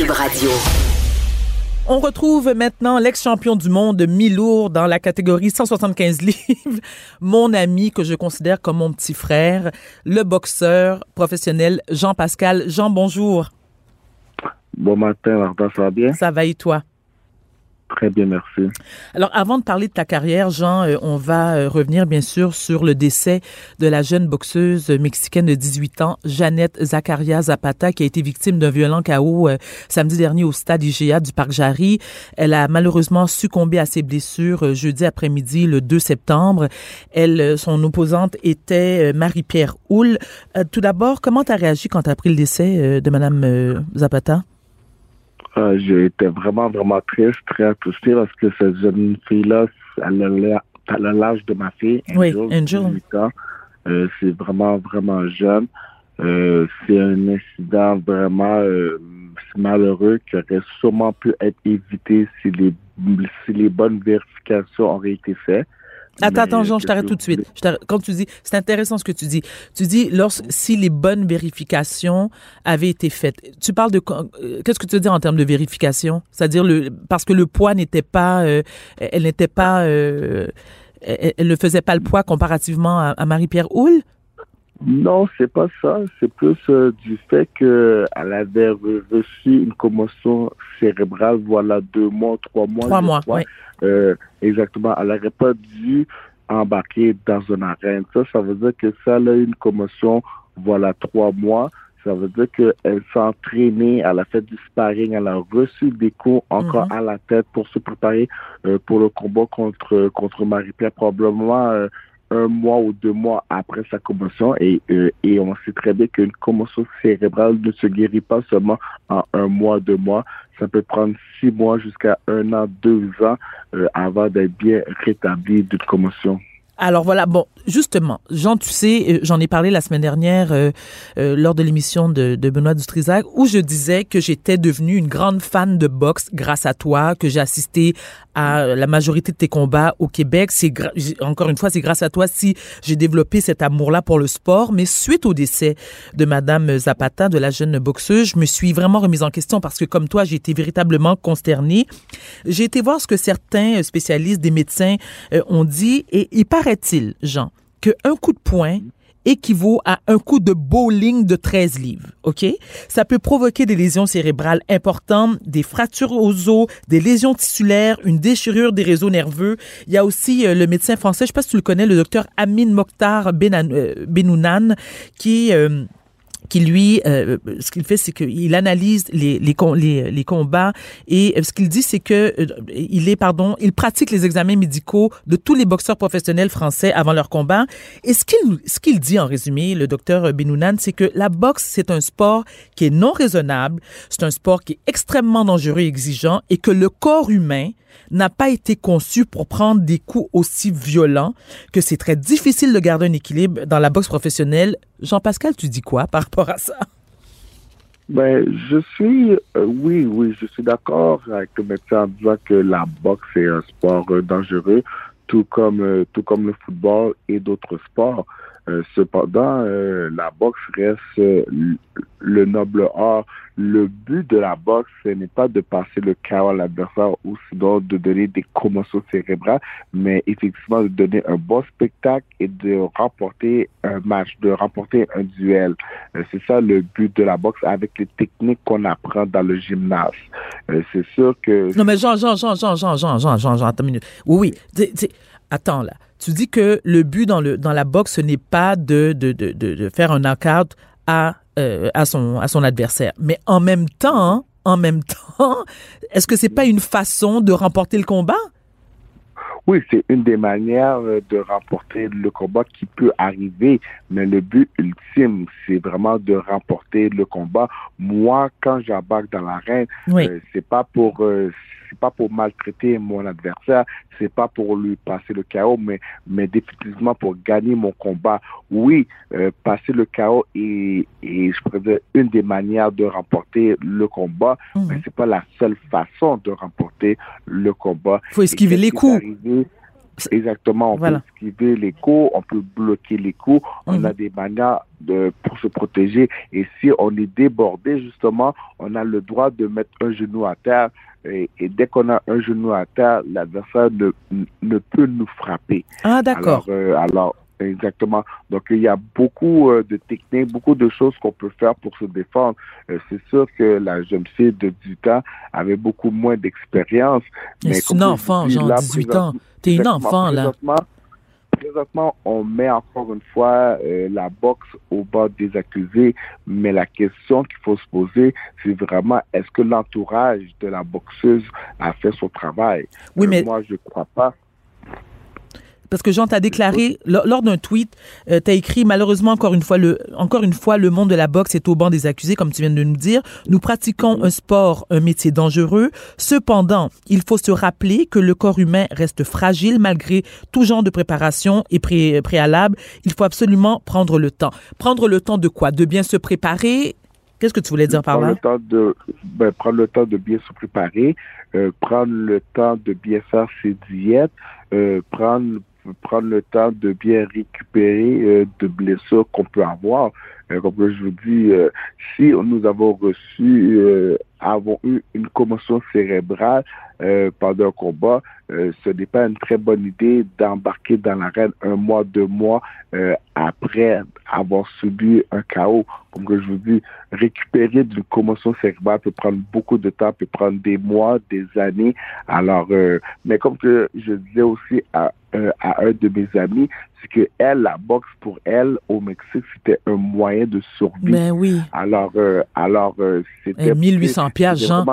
Cube Radio. On retrouve maintenant l'ex-champion du monde mi-lourd dans la catégorie 175 livres, mon ami que je considère comme mon petit frère, le boxeur professionnel Jean-Pascal. Jean, bonjour. Bon matin, ça va bien? Ça va et toi? Très bien, merci. Alors, avant de parler de ta carrière, Jean, euh, on va euh, revenir bien sûr sur le décès de la jeune boxeuse mexicaine de 18 ans, Jeannette Zacharia Zapata, qui a été victime d'un violent chaos euh, samedi dernier au stade IGA du Parc Jarry. Elle a malheureusement succombé à ses blessures jeudi après-midi, le 2 septembre. Elle, son opposante était Marie-Pierre Houle. tout d'abord, comment tu as réagi quand tu as appris le décès de Madame Zapata? Euh, j'ai été vraiment, vraiment triste, très attristé parce que cette jeune fille-là, elle a l'âge de ma fille, oui, Angel. Euh, c'est vraiment, vraiment jeune. Euh, c'est un incident vraiment malheureux qui aurait sûrement pu être évité si les, si les bonnes vérifications auraient été faites. Attends, attends, Jean, je t'arrête tout de suite. quand tu dis, c'est intéressant ce que tu dis. Tu dis, lorsque, si les bonnes vérifications avaient été faites. Tu parles de, euh, qu'est-ce que tu veux dire en termes de vérification? C'est-à-dire le, parce que le poids n'était pas, euh, elle n'était pas, euh, elle, ne faisait pas le poids comparativement à, Marie-Pierre Houle? Non, c'est pas ça. C'est plus du fait qu'elle avait reçu une commotion cérébrale, voilà, deux mois, trois mois. Trois mois, oui. Euh, exactement. Elle n'aurait pas dû embarquer dans une arène. Ça, ça veut dire que ça, elle a eu une commotion, voilà, trois mois. Ça veut dire qu'elle s'est entraînée, elle a fait du sparring, elle a reçu des coups encore mhm. à la tête pour se préparer euh, pour le combat contre contre Marie-Pierre. Probablement euh, un mois ou deux mois après sa commotion et, euh, et on sait très bien qu'une commotion cérébrale ne se guérit pas seulement en un mois, deux mois. Ça peut prendre six mois jusqu'à un an, deux ans euh, avant d'être bien rétabli d'une commotion. Alors voilà, bon, justement, Jean, tu sais, euh, j'en ai parlé la semaine dernière euh, euh, lors de l'émission de, de, Benoît Dutrisac, où je disais que j'étais devenue une grande fan de boxe grâce à toi, que j'ai assisté à la majorité de tes combats au Québec. C'est encore une fois, c'est grâce à toi si j'ai développé cet amour-là pour le sport. Mais suite au décès de Madame Zapata, de la jeune boxeuse, je me suis vraiment remise en question parce que comme toi, j'ai été véritablement consternée. J'ai été voir ce que certains spécialistes, des médecins ont dit et il paraît il Jean, qu'un coup de poing équivaut à un coup de bowling de 13 livres, OK? Ça peut provoquer des lésions cérébrales importantes, des fractures aux os, des lésions tissulaires, une déchirure des réseaux nerveux. Il y a aussi euh, le médecin français, je sais pas si tu le connais, le docteur Amin Mokhtar euh, Benounan, qui euh, qui lui, euh, ce qu'il fait, c'est qu'il analyse les, les, les, les, combats et ce qu'il dit, c'est que euh, il est, pardon, il pratique les examens médicaux de tous les boxeurs professionnels français avant leur combat. Et ce qu'il ce qu'il dit en résumé, le docteur Benounan, c'est que la boxe, c'est un sport qui est non raisonnable, c'est un sport qui est extrêmement dangereux et exigeant et que le corps humain n'a pas été conçu pour prendre des coups aussi violents que c'est très difficile de garder un équilibre dans la boxe professionnelle. Jean-Pascal, tu dis quoi par rapport à ça? Ben, je suis, euh, oui, oui, je suis d'accord avec le médecin en disant que la boxe est un sport euh, dangereux, tout comme, euh, tout comme le football et d'autres sports. Cependant, la boxe reste le noble art le but de la boxe, ce n'est pas de passer le chaos à l'adversaire ou sinon de donner des commotions cérébrales, mais effectivement de donner un bon spectacle et de remporter un match, de remporter un duel. Euh, c'est ça le but de la boxe avec les techniques qu'on apprend dans le gymnase. Euh, c'est sûr que... Non mais Jean, Jean, Jean, Jean, Jean, Jean, Jean, Jean, Jean, attends une minute. Oui, oui. Attends là. Tu dis que le but dans, le, dans la boxe, ce n'est pas de, de, de, de faire un knockout à euh, à, son, à son adversaire. Mais en même temps, en même temps, est-ce que c'est pas une façon de remporter le combat? Oui, c'est une des manières euh, de remporter le combat qui peut arriver, mais le but ultime, c'est vraiment de remporter le combat. Moi, quand j'embarque dans l'arène, euh, c'est pas pour c'est pas pour maltraiter mon adversaire, c'est pas pour lui passer le chaos, mais, mais définitivement pour gagner mon combat. Oui, euh, passer le chaos est, est, je dire, une des manières de remporter le combat, mhm. mais c'est pas la seule façon de remporter le combat. Faut esquiver les coups Exactement. On peut esquiver les coups, on peut bloquer les coups. On mhm. a des manières de, pour se protéger. Et si on est débordé, justement, on a le droit de mettre un genou à terre. Et, dès qu'on a un genou à terre, l'adversaire ne, ne peut nous frapper. Ah, d'accord. Alors, alors Exactement. Donc, il y a beaucoup euh, de techniques, beaucoup de choses qu'on peut faire pour se défendre. Euh, c'est sûr que la jeune fille de 18 ans avait beaucoup moins d'expérience. Mais c'est un enfant, genre 18 ans. T'es une enfant, là. Présentement, on met encore une fois euh, la boxe au bas des accusés, mais la question qu'il faut se poser, c'est vraiment est-ce que l'entourage de la boxeuse a fait son travail? Oui, mais... Moi, je crois pas parce que Jean t'a déclaré lors, d'un tweet, euh, tu as écrit malheureusement encore une fois le encore une fois le monde de la boxe est au banc des accusés comme tu viens de nous dire. Nous pratiquons un sport, un métier dangereux. Cependant, il faut se rappeler que le corps humain reste fragile malgré tout genre de préparation et préalable. Il faut absolument prendre le temps. Prendre le temps de quoi? De bien se préparer, Qu'est-ce que tu voulais dire par là? Le temps de, ben, prendre le temps de bien se préparer, euh, prendre le temps de bien faire ses diètes, euh, prendre prendre le temps de bien récupérer euh, de blessures qu'on peut avoir. Euh, comme je vous dis, euh, si nous avons reçu, avons eu une commotion cérébrale pendant un combat, ce n'est pas une très bonne idée d'embarquer dans l'arène un mois, deux mois après avoir subi un chaos. Comme je vous dis, récupérer d'une commotion cérébrale peut prendre beaucoup de temps, peut prendre des mois, des années. Alors, mais comme que je disais aussi à euh, à un de mes amis, c'est que elle, la boxe pour elle au Mexique, c'était un moyen de survie. Ben oui. Alors, euh, alors euh, c'était 1800 pièces, Jean.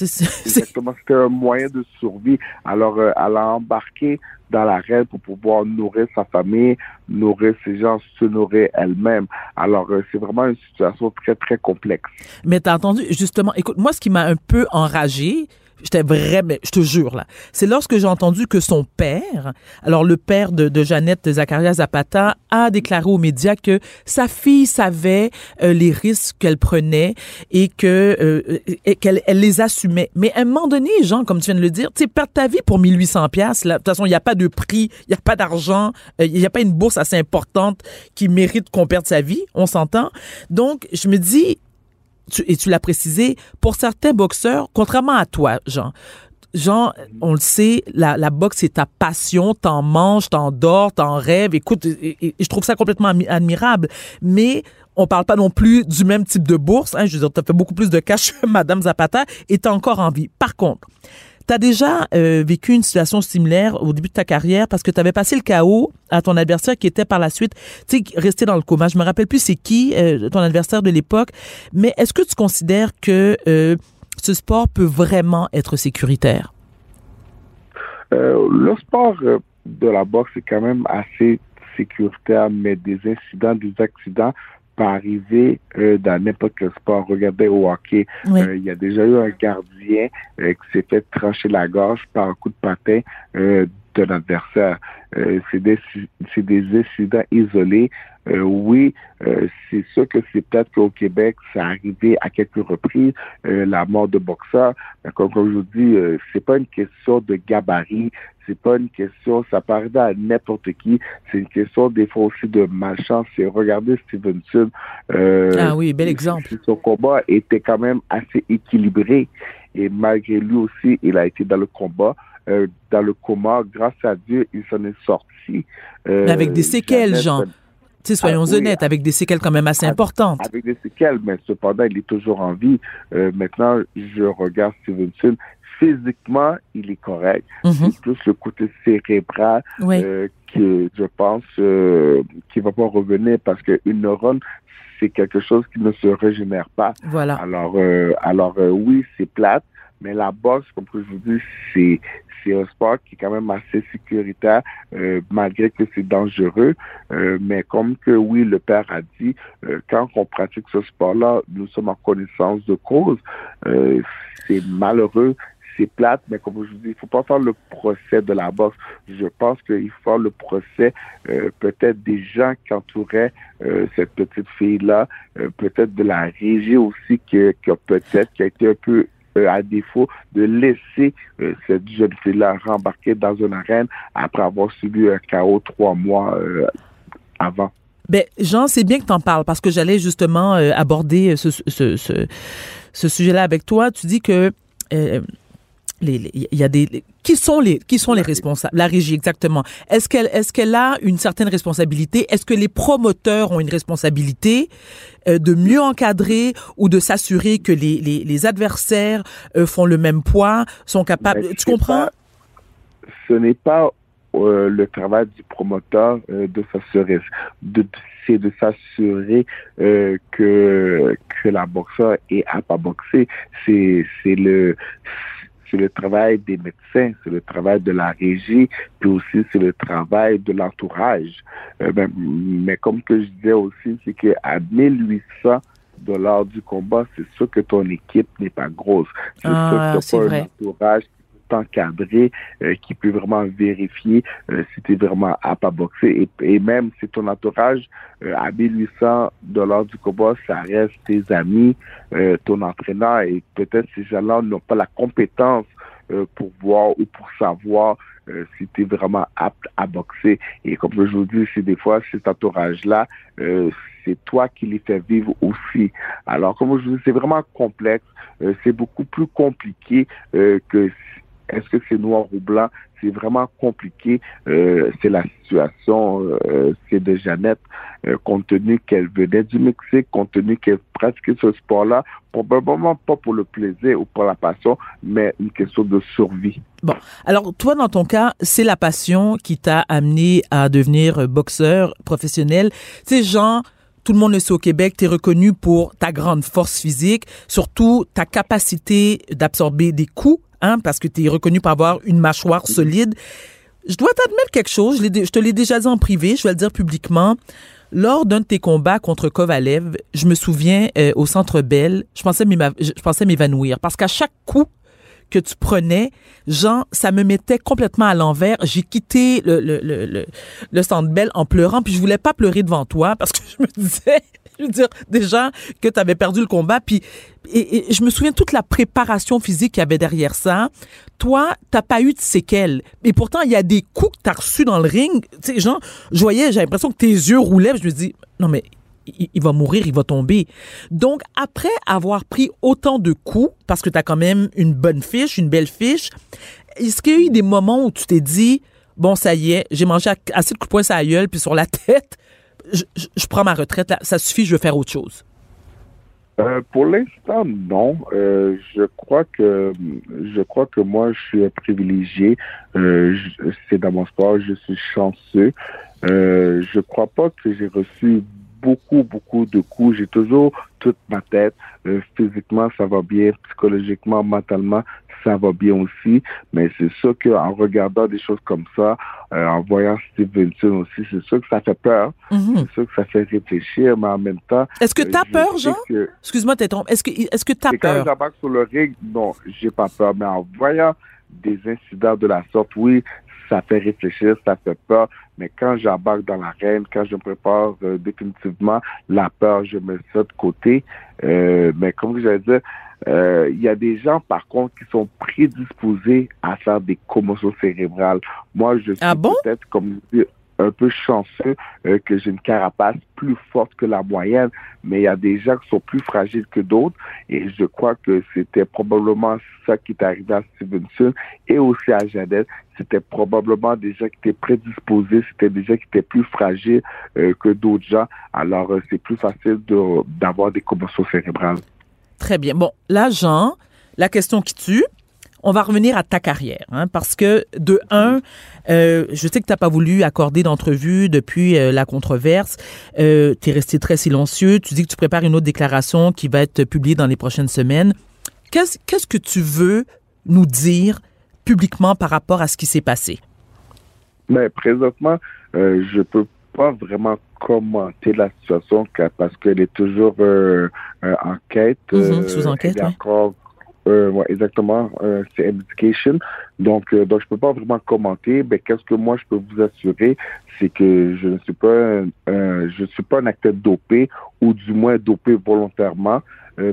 Exactement, c'était un moyen de survie. Alors, elle a embarqué dans la reine pour pouvoir nourrir sa famille, nourrir ses gens, se nourrir elle-même. Alors, c'est vraiment une situation très, très complexe. Mais t'as entendu, justement, écoute, moi, ce qui m'a un peu enragé, J'étais vraiment, je te jure là. C'est lorsque j'ai entendu que son père, alors le père de, de Jeannette Zacharia Zapata, a déclaré aux médias que sa fille savait euh, les risques qu'elle prenait et que euh, qu'elle elle les assumait. Mais à un moment donné, Jean, comme tu viens de le dire, tu perdre ta vie pour 1800 pièces. De toute façon, il n'y a pas de prix, il n'y a pas d'argent, euh, il n'y a pas une bourse assez importante qui mérite qu'on perde sa vie. On s'entend. Donc, je me dis, et tu l'as précisé, pour certains boxeurs, contrairement à toi, Jean, Jean, on le sait, la, la boxe, c'est ta passion, t'en manges, t'en dors, t'en rêves. Écoute, et, je trouve ça complètement admirable. Mais on parle pas non plus du même type de bourse. Hein, je veux dire, t'as fait beaucoup plus de cash Madame Zapata et t'as encore envie. Par contre, tu as déjà euh, vécu une situation similaire au début de ta carrière parce que tu avais passé le chaos à ton adversaire qui était par la suite, tu sais, resté dans le coma. Je me rappelle plus c'est qui euh, ton adversaire de l'époque, mais est-ce que tu considères que euh, ce sport peut vraiment être sécuritaire? le sport de la boxe est quand même assez sécuritaire, mais des incidents, des accidents peut arriver euh, dans n'importe quel sport. Regardez au hockey, euh, il y a déjà eu un gardien euh, qui s'est fait trancher la gorge par un coup de patin d'un adversaire. c'est des, des incidents isolés. oui, c'est sûr que c'est peut-être qu'au Québec, ça a arrivé à quelques reprises, la mort de boxeurs. Comme, comme je vous dis, c'est pas une question de gabarit, c'est pas une question, ça arriver à n'importe qui. C'est une question des fois aussi de malchance. C'est regarder Stevenson. Euh, ah oui, bel exemple. Son combat était quand même assez équilibré et malgré lui aussi, il a été dans le combat. Euh, dans le coma, grâce à Dieu, il s'en est sorti. Euh, mais avec des séquelles, Jean. sais, soyons ah honnêtes, avec des séquelles quand même assez importantes. Avec des séquelles, mais cependant, il est toujours en vie. Euh, maintenant, je regarde Stevenson physiquement, il est correct. Mhm. C'est plus le côté cérébral euh, que je pense euh, qui va pas revenir parce qu'une neurone, c'est quelque chose qui ne se régénère pas. Voilà. Alors, euh, alors euh, oui, c'est plate, mais la boxe, comme je vous dis, c'est c'est un sport qui est quand même assez sécuritaire, euh, malgré que c'est dangereux. Euh, mais comme que oui, le père a dit, euh, quand on pratique ce sport-là, nous sommes en connaissance de cause. c'est malheureux, c'est plate, mais comme je vous dis, il faut pas faire le procès de la boxe. Je pense qu'il faut faire le procès euh, peut-être des gens qui entouraient euh, cette petite fille-là, euh, peut-être de la régie aussi qui, qui a peut-être qui a été un peu à défaut de laisser cette jeune fille-là rembarquer dans une arène après avoir subi un chaos trois mois avant. Ben, Jean, c'est bien que tu en parles parce que j'allais justement aborder ce sujet-là avec toi. Tu dis que il y a des qui sont les qui sont les responsables? La régie exactement. Est-ce qu'elle est-ce qu'elle a une certaine responsabilité? Est-ce que les promoteurs ont une responsabilité euh, de mieux encadrer ou de s'assurer que les, les, les adversaires euh, font le même poids sont capables tu comprends? ce n'est pas euh, le travail du promoteur de s'assurer de c'est de s'assurer que que la boxeur est à pas boxer. C'est c'est le c'est le travail des médecins, c'est le travail de la régie, puis aussi c'est le travail de l'entourage. Euh, ben, mais comme que je disais aussi, c'est qu'à 1800 dollars du combat, c'est sûr que ton équipe n'est pas grosse. C'est ah, sûr que tu pas un entourage encadré euh, qui peut vraiment vérifier euh, si tu es vraiment apte à boxer. Et, même si ton entourage euh, à 1800 dollars du combat, ça reste tes amis, ton entraîneur et peut-être ces gens-là n'ont pas la compétence pour voir ou pour savoir si tu es vraiment apte à boxer. Et comme je vous dis, c'est des fois cet entourage-là, c'est toi qui les fais vivre aussi. Alors, comme je vous dis, c'est vraiment complexe. c'est beaucoup plus compliqué que est-ce que c'est noir ou blanc? C'est vraiment compliqué. Euh, c'est la situation, euh, c'est de Jeannette, euh, compte tenu qu'elle venait du Mexique, compte tenu qu'elle pratiquait ce sport-là, probablement pas pour le plaisir ou pour la passion, mais une question de survie. Bon, alors toi, dans ton cas, c'est la passion qui t'a amené à devenir boxeur professionnel. Ces gens tout le monde le sait au Québec, tu es reconnu pour ta grande force physique, surtout ta capacité d'absorber des coups Hein, parce que tu es reconnu pour avoir une mâchoire solide. Je dois t'admettre quelque chose, je, te l'ai déjà dit en privé, je vais le dire publiquement. Lors d'un de tes combats contre Kovalev, je me souviens euh, au Centre Bell, je pensais m'évanouir parce qu'à chaque coup que tu prenais, Jean, ça me mettait complètement à l'envers. J'ai quitté le, Centre Bell en pleurant, puis je voulais pas pleurer devant toi parce que je me disais, je veux dire, déjà que tu avais perdu le combat, puis et, je me souviens toute la préparation physique qu'il y avait derrière ça. Toi, t'as pas eu de séquelles. Et pourtant, il y a des coups que t'as reçus dans le ring. Tu sais, genre, je voyais, j'ai l'impression que tes yeux roulaient. Je me dis, non mais il, va mourir, il va tomber. Donc, après avoir pris autant de coups, parce que tu as quand même une bonne fiche, une belle fiche, est-ce qu'il y a eu des moments où tu t'es dit, bon, ça y est, j'ai mangé assez de coups de poing sur gueule, puis sur la tête, je, prends ma retraite, ça suffit, je veux faire autre chose? Euh, pour l'instant, non. Euh, je crois que je crois que moi, je suis privilégié. Euh, c'est dans mon sport, je suis chanceux. Euh, je crois pas que j'ai reçu beaucoup, beaucoup de coups. J'ai toujours toute ma tête. Euh, physiquement, ça va bien. Psychologiquement, mentalement, ça va bien aussi. Mais c'est sûr qu'en regardant des choses comme ça, euh, en voyant Stevenson aussi, c'est sûr que ça fait peur. Mhm. C'est sûr que ça fait réfléchir, mais en même temps... Est-ce que tu as peur, Jean? Excuse-moi de Est-ce que est-ce que tu as peur? Quand j'embarque sur le ring, non, j'ai pas peur. Mais en voyant des incidents de la sorte, oui, ça fait réfléchir, ça fait peur. Mais quand j'embarque dans l'arène, quand je me prépare euh, définitivement, la peur, je mets ça de côté. Euh, mais comme je disais, euh, il y a des gens, par contre, qui sont prédisposés à faire des commotions cérébrales. Moi, je ah suis peut-être, comme un peu chanceux euh, que j'ai une carapace plus forte que la moyenne, mais il y a des gens qui sont plus fragiles que d'autres et je crois que c'était probablement ça qui est arrivé à Stevenson et aussi à Jadel. C'était probablement des gens qui étaient prédisposés, c'était des gens qui étaient plus fragiles euh, que d'autres gens. Alors, euh, c'est plus facile d'avoir des commotions cérébrales. Très bien. Bon, là, Jean, la question qui tue, on va revenir à ta carrière, hein, parce que de un, euh, je sais que tu n'as pas voulu accorder d'entrevue depuis euh, la controverse. Euh, tu es resté très silencieux. Tu dis que tu prépares une autre déclaration qui va être publiée dans les prochaines semaines. Qu'est-ce, qu'est-ce que tu veux nous dire publiquement par rapport à ce qui s'est passé? Mais présentement, euh, je peux pas vraiment commenter la situation parce qu'elle est toujours en quête. Mm-hmm, sous enquête. Euh, ouais, exactement. Euh, c'est education. Donc, euh, donc je peux pas vraiment commenter. Mais qu'est-ce que moi je peux vous assurer, c'est que je ne suis pas, un, je suis pas un acteur dopé ou du moins dopé volontairement.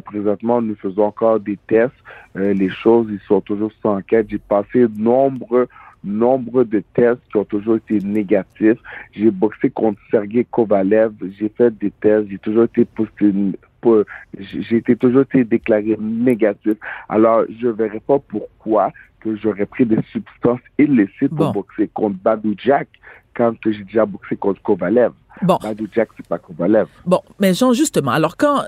présentement, nous faisons encore des tests. les choses, ils sont toujours sans enquête. J'ai passé nombreux nombre de tests qui ont toujours été négatifs. J'ai boxé contre Sergei Kovalev, j'ai fait des tests, j'ai toujours été j'ai été toujours été déclaré négatif. Alors, je ne verrai pas pourquoi que j'aurais pris des substances illicite pour boxer contre Badou Jack quand j'ai déjà boxé contre Kovalev. Bon. Jack, c'est pas Kovalev. Bon, mais Jean, justement, alors quand,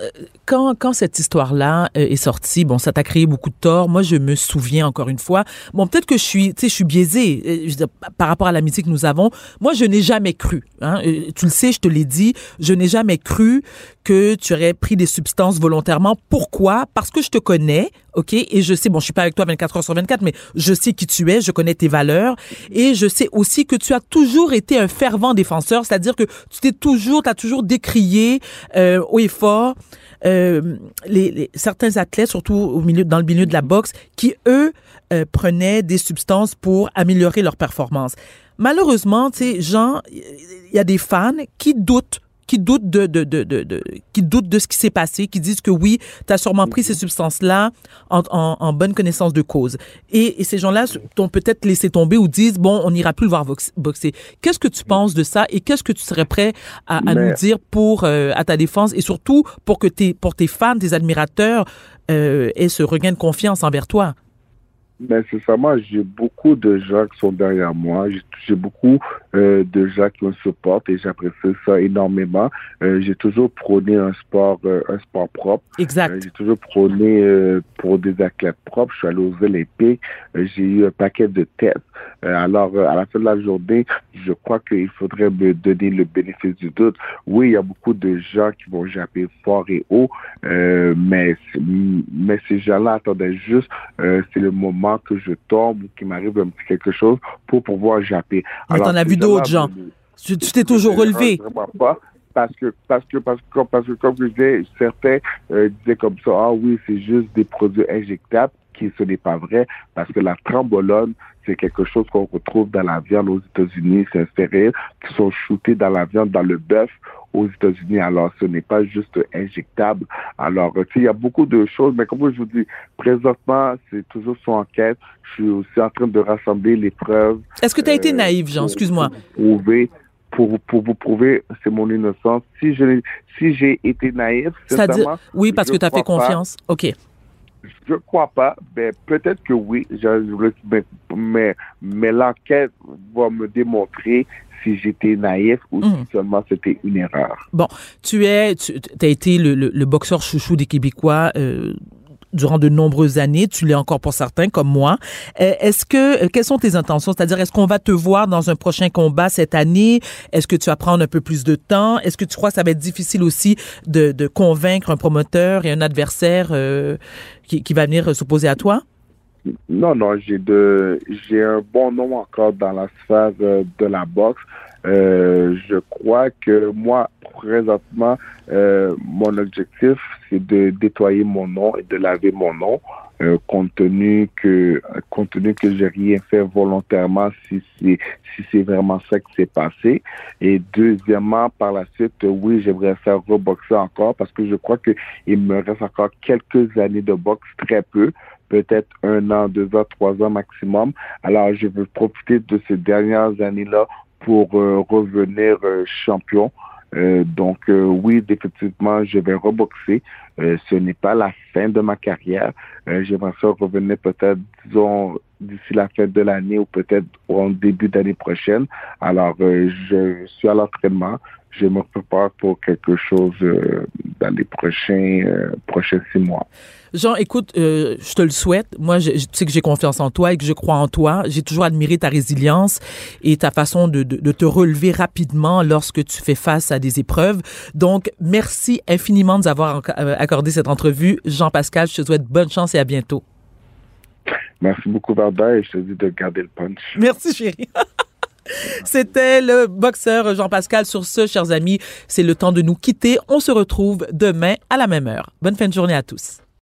quand, quand cette histoire-là euh, est sortie, bon, ça t'a créé beaucoup de tort. Moi, je me souviens encore une fois. Bon, peut-être que je suis, tu sais, je suis biaisée euh, par rapport à l'amitié que nous avons. Moi, je n'ai jamais cru. Hein, euh, tu le sais, je te l'ai dit. Je n'ai jamais cru que tu aurais pris des substances volontairement. Pourquoi? Parce que je te connais, OK? Et je sais, bon, je suis pas avec toi 24 heures sur 24, mais je sais qui tu es, je connais tes valeurs. Et je sais aussi que tu as toujours été un fervent défenseur, c'est-à-dire que tu t'es toujours, tu as toujours décrié euh, haut et fort euh, les, certains athlètes, surtout au milieu, dans le milieu de la boxe, qui, eux, euh, prenaient des substances pour améliorer leur performance. Malheureusement, tu sais, Jean, il y a des fans qui doutent qui doutent de, de, de, de, qui doutent de ce qui s'est passé, qui disent que oui, tu as sûrement pris ces substances-là en, en, bonne connaissance de cause. Et, et ces gens-là t'ont peut-être laissé tomber ou disent, bon, on n'ira plus le voir boxer. Qu'est-ce que tu penses de ça et qu'est-ce que tu serais prêt à, à nous dire pour, euh, à ta défense et surtout pour que tes, pour tes fans, tes admirateurs euh, aient ce regain de confiance envers toi? Sincèrement, j'ai beaucoup de gens qui sont derrière moi. J'ai beaucoup euh, de gens qui me supportent et j'apprécie ça énormément. Euh, j'ai toujours prôné un sport, euh, un sport propre. Exact. j'ai toujours prôné pour des athlètes propres. Je suis allé aux Olympiques. j'ai eu un paquet de tests. alors, à la fin de la journée, je crois qu'il faudrait me donner le bénéfice du doute. Oui, il y a beaucoup de gens qui vont japper fort et haut, mais mais ces gens-là attendaient juste. c'est le moment que je tombe ou qu'il m'arrive un petit quelque chose pour pouvoir japper. Vu d'autres gens. Tu t'es toujours relevé. Pas parce que parce que parce que parce que comme je disais, certains euh, disaient comme ça, ah oui, c'est juste des produits injectables, qui ce n'est pas vrai, parce que la trambolone, c'est quelque chose qu'on retrouve dans la viande aux États-Unis, c'est un qui sont shootés dans la viande, dans le bœuf aux États-Unis. Alors, ce n'est pas juste injectable. Alors, tu sais, il y a beaucoup de choses, mais comme je vous dis, présentement, c'est toujours son enquête. Je suis aussi en train de rassembler les preuves. Est-ce que tu as été euh, naïf, Jean? Excuse-moi. Pour prouver, pour, pour vous prouver, c'est mon innocence. Si je si j'ai été naïf, c'est-à-dire, oui, parce que tu as fait confiance. OK. Je crois pas. mais peut-être que oui. mais, mais l'enquête va me démontrer si j'étais naïf ou si hmm. seulement c'était une erreur. Bon, tu es, tu as été le, le, boxeur chouchou des Québécois. Euh, durant de nombreuses années, tu l'es encore pour certains comme moi. Euh, est-ce que euh, quelles sont tes intentions? C'est-à-dire est-ce qu'on va te voir dans un prochain combat cette année? Est-ce que tu vas prendre un peu plus de temps? Est-ce que tu crois que ça va être difficile aussi de, de convaincre un promoteur et un adversaire qui, va venir s'opposer à toi? Non, non, j'ai un bon nom encore dans la sphère euh, de la boxe. Euh, je crois que moi, présentement, euh, mon objectif, c'est de nettoyer mon nom et de laver mon nom, euh, compte tenu que compte tenu que j'ai rien fait volontairement si c'est si c'est vraiment ça qui s'est passé. Et deuxièmement, par la suite, oui, j'aimerais faire reboxer encore parce que je crois que il me reste encore quelques années de boxe, très peu peut-être un an, deux ans, trois ans maximum. Alors, je veux profiter de ces dernières années-là pour euh, revenir euh, champion. Euh, donc oui, définitivement, je vais reboxer. ce n'est pas la fin de ma carrière. J'aimerais ça revenir peut-être, disons, d'ici la fin de l'année ou peut-être au début d'année prochaine. Alors, je suis à l'entraînement je me prépare pour quelque chose euh, dans les prochains, euh, prochains six mois. Jean, écoute, euh, je te le souhaite. Moi, je, sais que j'ai confiance en toi et que je crois en toi. J'ai toujours admiré ta résilience et ta façon de, de, de, te relever rapidement lorsque tu fais face à des épreuves. Donc, merci infiniment de nous avoir accordé cette entrevue. Jean-Pascal, je te souhaite bonne chance et à bientôt. Merci beaucoup, Varda, et je te dis de garder le punch. Merci, chérie. C'était le boxeur Jean-Pascal. Sur ce, chers amis, c'est le temps de nous quitter. On se retrouve demain à la même heure. Bonne fin de journée à tous.